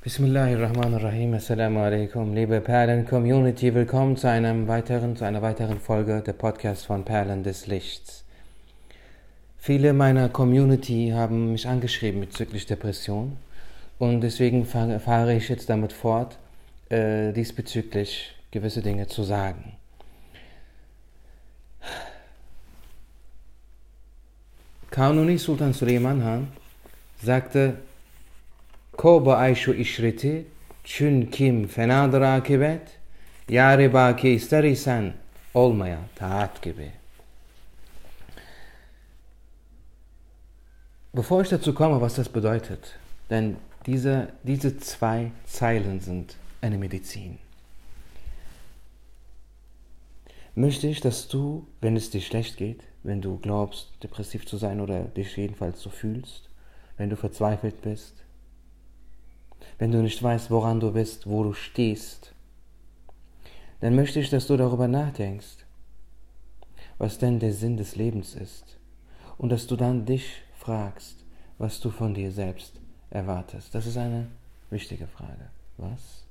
Bismillahirrahmanirrahim. Assalamu alaikum. Liebe Perlen-Community, willkommen zu, einem weiteren, zu einer weiteren Folge der Podcast von Perlen des Lichts. Viele meiner Community haben mich angeschrieben bezüglich Depression und deswegen fahre ich jetzt damit fort, äh, diesbezüglich gewisse Dinge zu sagen. Kanuni Sultan Süleyman Han sagte, Ko ba ayşu işreti, çün kim fenadır akibet, yari baki ister isen olmaya taat gibi. Bevor ich dazu komme, was das bedeutet, denn diese, diese zwei Zeilen sind eine Medizin, möchte ich, dass du, wenn es dir schlecht geht, wenn du glaubst, depressiv zu sein oder dich jedenfalls so fühlst, wenn du verzweifelt bist, wenn du nicht weißt, woran du bist, wo du stehst, dann möchte ich, dass du darüber nachdenkst, was denn der Sinn des Lebens ist und dass du dann dich fragst, was du von dir selbst erwartest. Das ist eine wichtige Frage. Was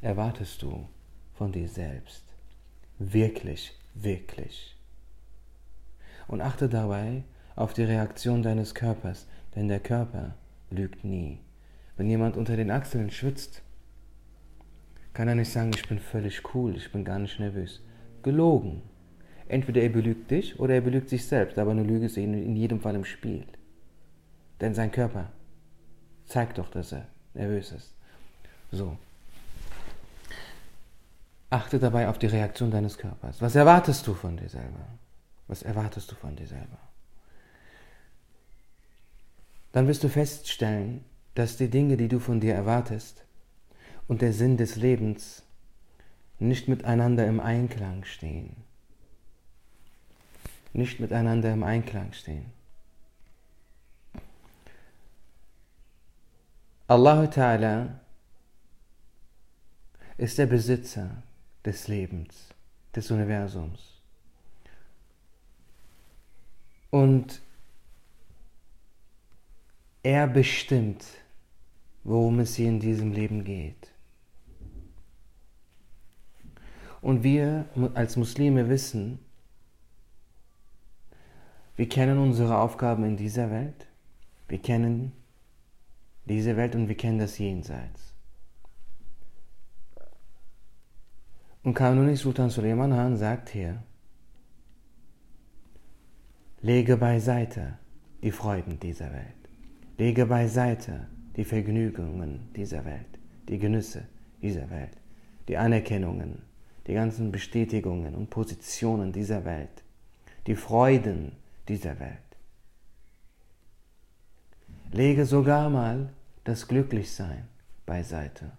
erwartest du von dir selbst? Wirklich, wirklich. Und achte dabei auf die Reaktion deines Körpers, denn der Körper lügt nie. Wenn jemand unter den Achseln schwitzt, kann er nicht sagen, ich bin völlig cool, ich bin gar nicht nervös. Gelogen. Entweder er belügt dich oder er belügt sich selbst, aber eine Lüge ist in jedem Fall im Spiel. Denn sein Körper zeigt doch, dass er nervös ist. So. Achte dabei auf die Reaktion deines Körpers. Was erwartest du von dir selber? Was erwartest du von dir selber? Dann wirst du feststellen, dass die Dinge, die du von dir erwartest und der Sinn des Lebens nicht miteinander im Einklang stehen. Nicht miteinander im Einklang stehen. Allah Ta'ala ist der Besitzer des Lebens, des Universums. Und er bestimmt, worum es hier in diesem Leben geht. Und wir als Muslime wissen, wir kennen unsere Aufgaben in dieser Welt, wir kennen diese Welt und wir kennen das Jenseits. Und Kanuni Sultan Suleiman Han sagt hier, lege beiseite die Freuden dieser Welt, lege beiseite die Vergnügungen dieser Welt, die Genüsse dieser Welt, die Anerkennungen, die ganzen Bestätigungen und Positionen dieser Welt, die Freuden dieser Welt. Lege sogar mal das Glücklichsein beiseite.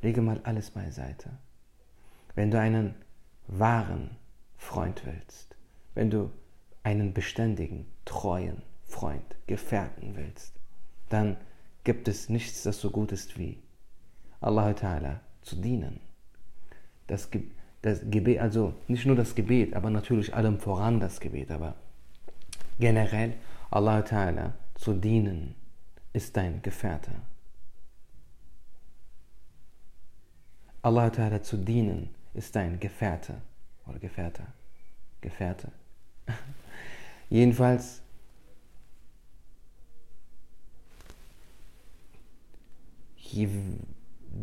Lege mal alles beiseite. Wenn du einen wahren Freund willst, wenn du einen beständigen, treuen, Freund, Gefährten willst, dann gibt es nichts, das so gut ist wie Allah Ta'ala zu dienen. Das, das Gebet, also nicht nur das Gebet, aber natürlich allem voran das Gebet, aber generell Allah Ta'ala zu dienen, ist dein Gefährte. Allah Ta'ala zu dienen, ist dein Gefährte oder Gefährte. Gefährte. Jedenfalls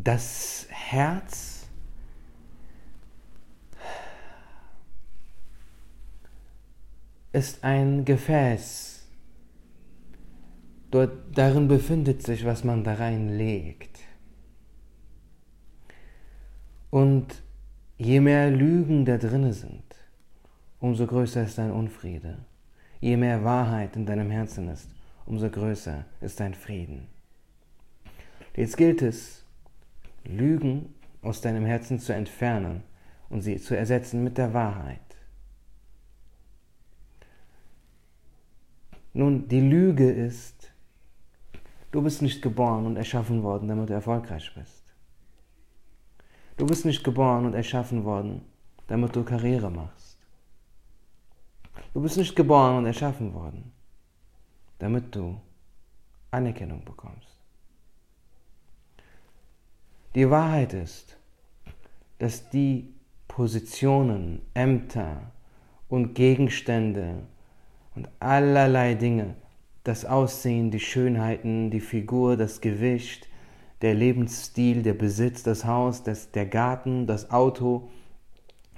das Herz ist ein Gefäß. Dort, darin befindet sich, was man da reinlegt. Und je mehr Lügen da drinne sind, umso größer ist dein Unfriede. Je mehr Wahrheit in deinem Herzen ist, umso größer ist dein Frieden. Jetzt gilt es, Lügen aus deinem Herzen zu entfernen und sie zu ersetzen mit der Wahrheit. Nun, die Lüge ist, du bist nicht geboren und erschaffen worden, damit du erfolgreich bist. Du bist nicht geboren und erschaffen worden, damit du Karriere machst. Du bist nicht geboren und erschaffen worden, damit du Anerkennung bekommst. Die Wahrheit ist, dass die Positionen, Ämter und Gegenstände und allerlei Dinge, das Aussehen, die Schönheiten, die Figur, das Gewicht, der Lebensstil, der Besitz, das Haus, das, der Garten, das Auto,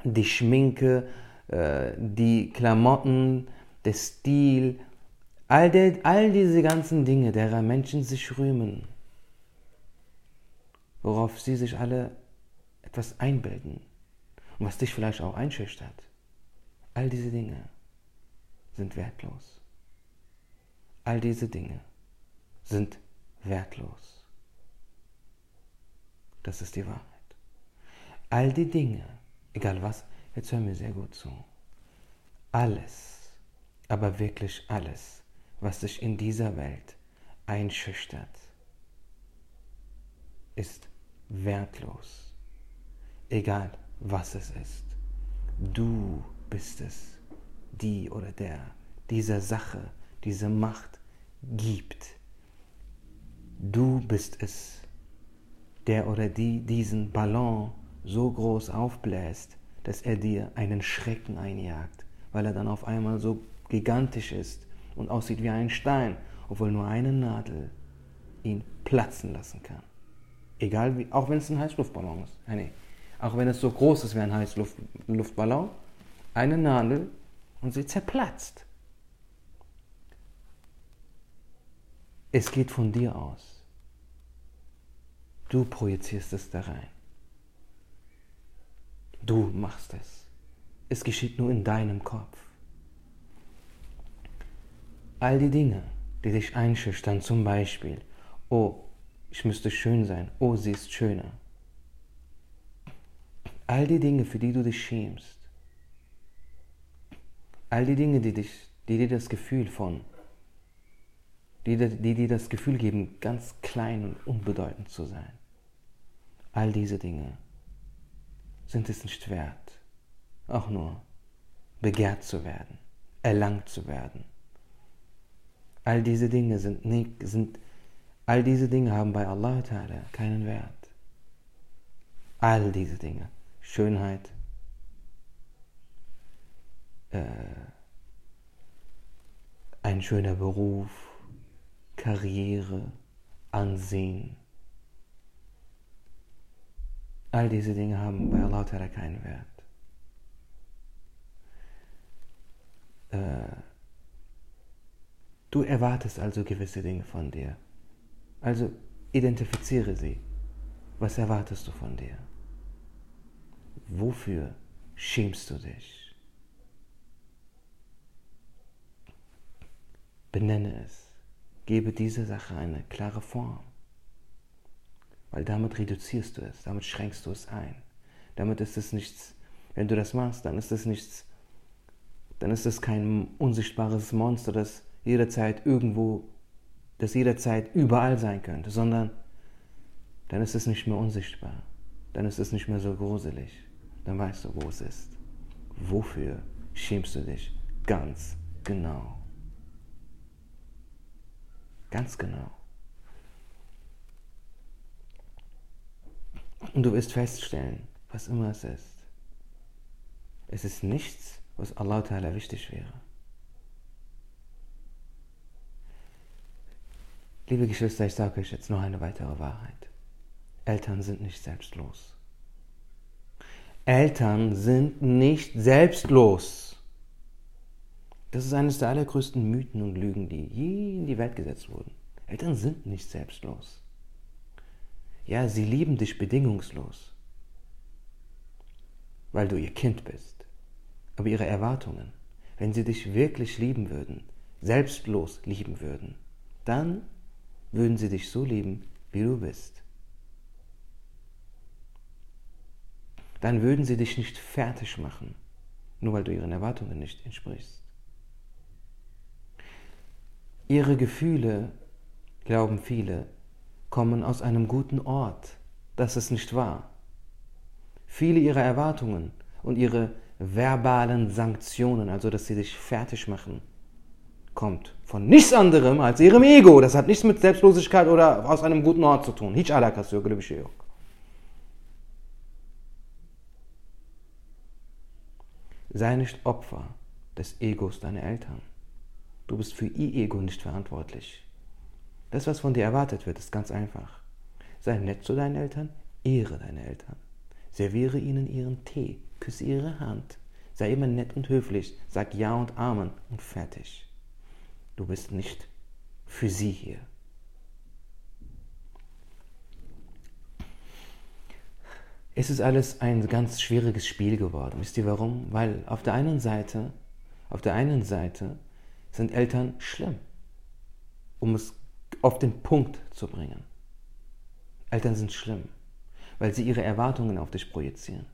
die Schminke, äh, die Klamotten, der Stil, all, der, all diese ganzen Dinge, derer Menschen sich rühmen, worauf sie sich alle etwas einbilden und was dich vielleicht auch einschüchtert, all diese Dinge sind wertlos. All diese Dinge sind wertlos. Das ist die Wahrheit. All die Dinge, egal was, jetzt hör mir sehr gut zu. Alles, aber wirklich alles, was sich in dieser Welt einschüchtert, ist wertlos. Egal was es ist. Du bist es, die oder der, dieser Sache, diese Macht gibt. Du bist es, der oder die diesen Ballon so groß aufbläst, dass er dir einen Schrecken einjagt, weil er dann auf einmal so gigantisch ist und aussieht wie ein Stein, obwohl nur eine Nadel ihn platzen lassen kann. Egal wie, auch wenn es ein Heißluftballon ist. Nee, auch wenn es so groß ist wie ein Heißluftballon, eine Nadel und sie zerplatzt. Es geht von dir aus. Du projizierst es da rein. Du machst es. Es geschieht nur in deinem Kopf. All die Dinge, die dich einschüchtern, zum Beispiel, oh, ich müsste schön sein, oh, sie ist schöner. All die Dinge, für die du dich schämst, all die Dinge, die, dich, die dir das Gefühl von, die, die dir das Gefühl geben, ganz klein und unbedeutend zu sein. All diese Dinge sind es nicht wert, auch nur begehrt zu werden, erlangt zu werden. All diese Dinge sind nicht, sind, all diese Dinge haben bei Allah Ta'ala keinen Wert. All diese Dinge, Schönheit, äh, ein schöner Beruf, Karriere, Ansehen. All diese Dinge haben bei Allah keinen Wert. Äh, du erwartest also gewisse Dinge von dir. Also identifiziere sie. Was erwartest du von dir? Wofür schämst du dich? Benenne es. Gebe dieser Sache eine klare Form. Weil damit reduzierst du es, damit schränkst du es ein. Damit ist es nichts, wenn du das machst, dann ist es nichts, dann ist es kein unsichtbares Monster, das jederzeit irgendwo, das jederzeit überall sein könnte, sondern dann ist es nicht mehr unsichtbar. Dann ist es nicht mehr so gruselig. Dann weißt du, wo es ist. Wofür schämst du dich ganz genau? Ganz genau. Und du wirst feststellen, was immer es ist. Es ist nichts, was Allah Ta'ala wichtig wäre. Liebe Geschwister, ich sage euch jetzt noch eine weitere Wahrheit. Eltern sind nicht selbstlos. Eltern sind nicht selbstlos. Das ist eines der allergrößten Mythen und Lügen, die je in die Welt gesetzt wurden. Eltern sind nicht selbstlos. Ja, sie lieben dich bedingungslos, weil du ihr Kind bist. Aber ihre Erwartungen, wenn sie dich wirklich lieben würden, selbstlos lieben würden, dann würden sie dich so lieben, wie du bist. Dann würden sie dich nicht fertig machen, nur weil du ihren Erwartungen nicht entsprichst. Ihre Gefühle, glauben viele, kommen aus einem guten Ort. Das ist nicht wahr. Viele ihrer Erwartungen und ihre verbalen Sanktionen, also dass sie dich fertig machen, kommt von nichts anderem als ihrem Ego. Das hat nichts mit Selbstlosigkeit oder aus einem guten Ort zu tun. Sei nicht Opfer des Egos deiner Eltern. Du bist für ihr Ego nicht verantwortlich. Das, was von dir erwartet wird, ist ganz einfach. Sei nett zu deinen Eltern, ehre deine Eltern. Serviere ihnen ihren Tee, küsse ihre Hand. Sei immer nett und höflich, sag Ja und Amen und fertig. Du bist nicht für sie hier. Es ist alles ein ganz schwieriges Spiel geworden. Wisst ihr warum? Weil auf der einen Seite, auf der einen Seite sind Eltern schlimm, um es auf den Punkt zu bringen. Eltern sind schlimm, weil sie ihre Erwartungen auf dich projizieren.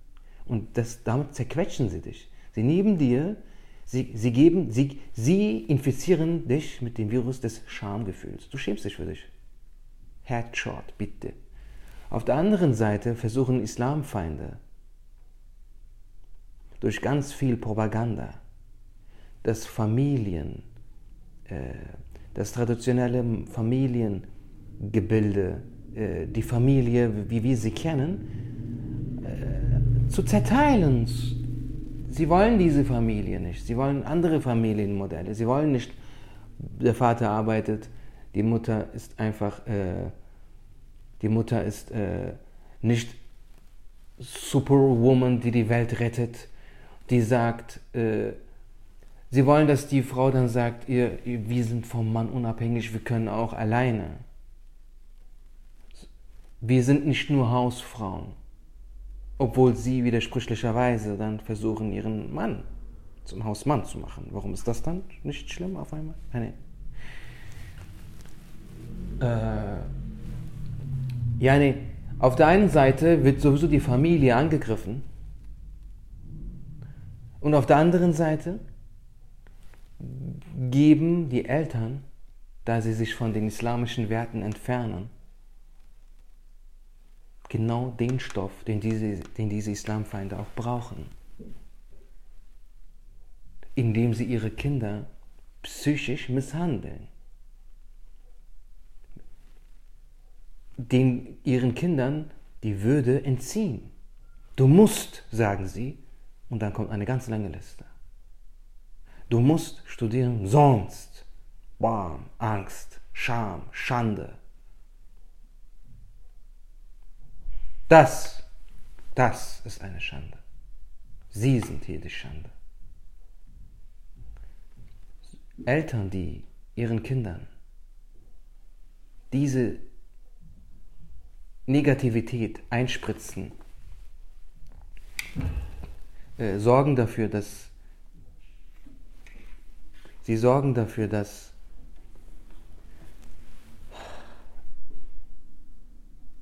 Und das, damit zerquetschen sie dich. Sie neben dir, sie, sie, geben, sie, sie infizieren dich mit dem Virus des Schamgefühls. Du schämst dich für dich. Headshot, bitte. Auf der anderen Seite versuchen Islamfeinde durch ganz viel Propaganda das Familien, äh, das traditionelle Familiengebilde, äh, die Familie, wie wir sie kennen, äh, zu zerteilen. Sie wollen diese Familie nicht. Sie wollen andere Familienmodelle. Sie wollen nicht, der Vater arbeitet, die Mutter ist einfach, äh, die Mutter ist nicht Superwoman, die die Welt rettet, die sagt, äh, Sie wollen, dass die Frau dann sagt, ihr, wir sind vom Mann unabhängig, wir können auch alleine. Wir sind nicht nur Hausfrauen, obwohl sie widersprüchlicherweise dann versuchen, ihren Mann zum Hausmann zu machen. Warum ist das dann nicht schlimm auf einmal? Nein. Äh, ja, nee. Auf der einen Seite wird sowieso die Familie angegriffen und auf der anderen Seite geben die Eltern, da sie sich von den islamischen Werten entfernen, genau den Stoff, den diese, den diese Islamfeinde auch brauchen, indem sie ihre Kinder psychisch misshandeln, den ihren Kindern die Würde entziehen. Du musst, sagen sie, und dann kommt eine ganz lange Liste. Du musst studieren, sonst. Bam, Angst, Scham, Schande. Das, das ist eine Schande. Sie sind hier die Schande. Eltern, die ihren Kindern diese Negativität einspritzen, äh, sorgen dafür, dass Sie sorgen dafür, dass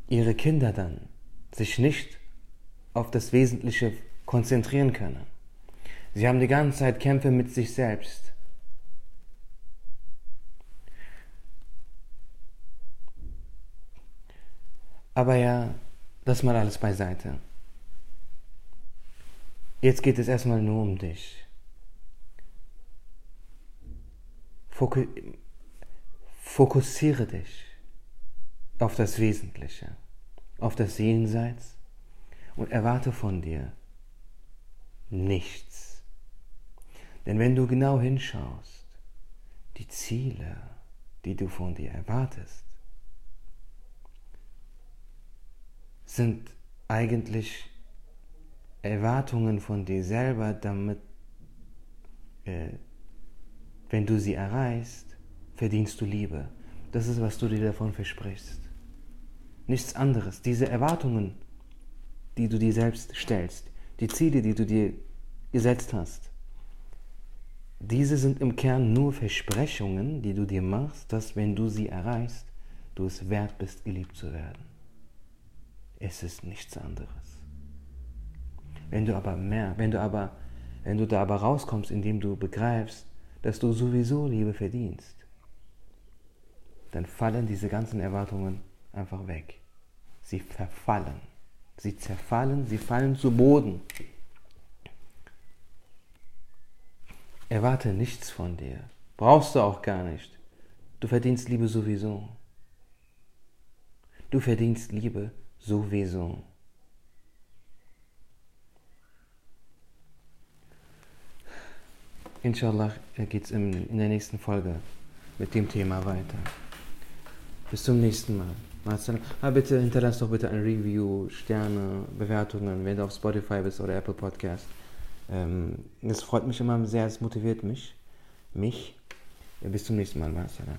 ihre Kinder dann sich nicht auf das Wesentliche konzentrieren können. Sie haben die ganze Zeit Kämpfe mit sich selbst. Aber ja, das mal alles beiseite. Jetzt geht es erstmal nur um dich. Fokussiere dich auf das Wesentliche, auf das Jenseits und erwarte von dir nichts. Denn wenn du genau hinschaust, die Ziele, die du von dir erwartest, sind eigentlich Erwartungen von dir selber, damit äh, wenn du sie erreichst, verdienst du Liebe. Das ist, was du dir davon versprichst. Nichts anderes. Diese Erwartungen, die du dir selbst stellst, die Ziele, die du dir gesetzt hast, diese sind im Kern nur Versprechungen, die du dir machst, dass wenn du sie erreichst, du es wert bist, geliebt zu werden. Es ist nichts anderes. Wenn du aber mehr, wenn du aber, wenn du da aber rauskommst, indem du begreifst, dass du sowieso Liebe verdienst, dann fallen diese ganzen Erwartungen einfach weg. Sie verfallen. Sie zerfallen, sie fallen zu Boden. Erwarte nichts von dir. Brauchst du auch gar nicht. Du verdienst Liebe sowieso. Du verdienst Liebe sowieso. Inshallah geht es in der nächsten Folge mit dem Thema weiter. Bis zum nächsten Mal. Ah, bitte hinterlass doch bitte ein Review, Sterne, Bewertungen, wenn du auf Spotify bist oder Apple Podcast. Ähm, das freut mich immer sehr, es motiviert mich. Mich. Bis zum nächsten Mal. Masalam.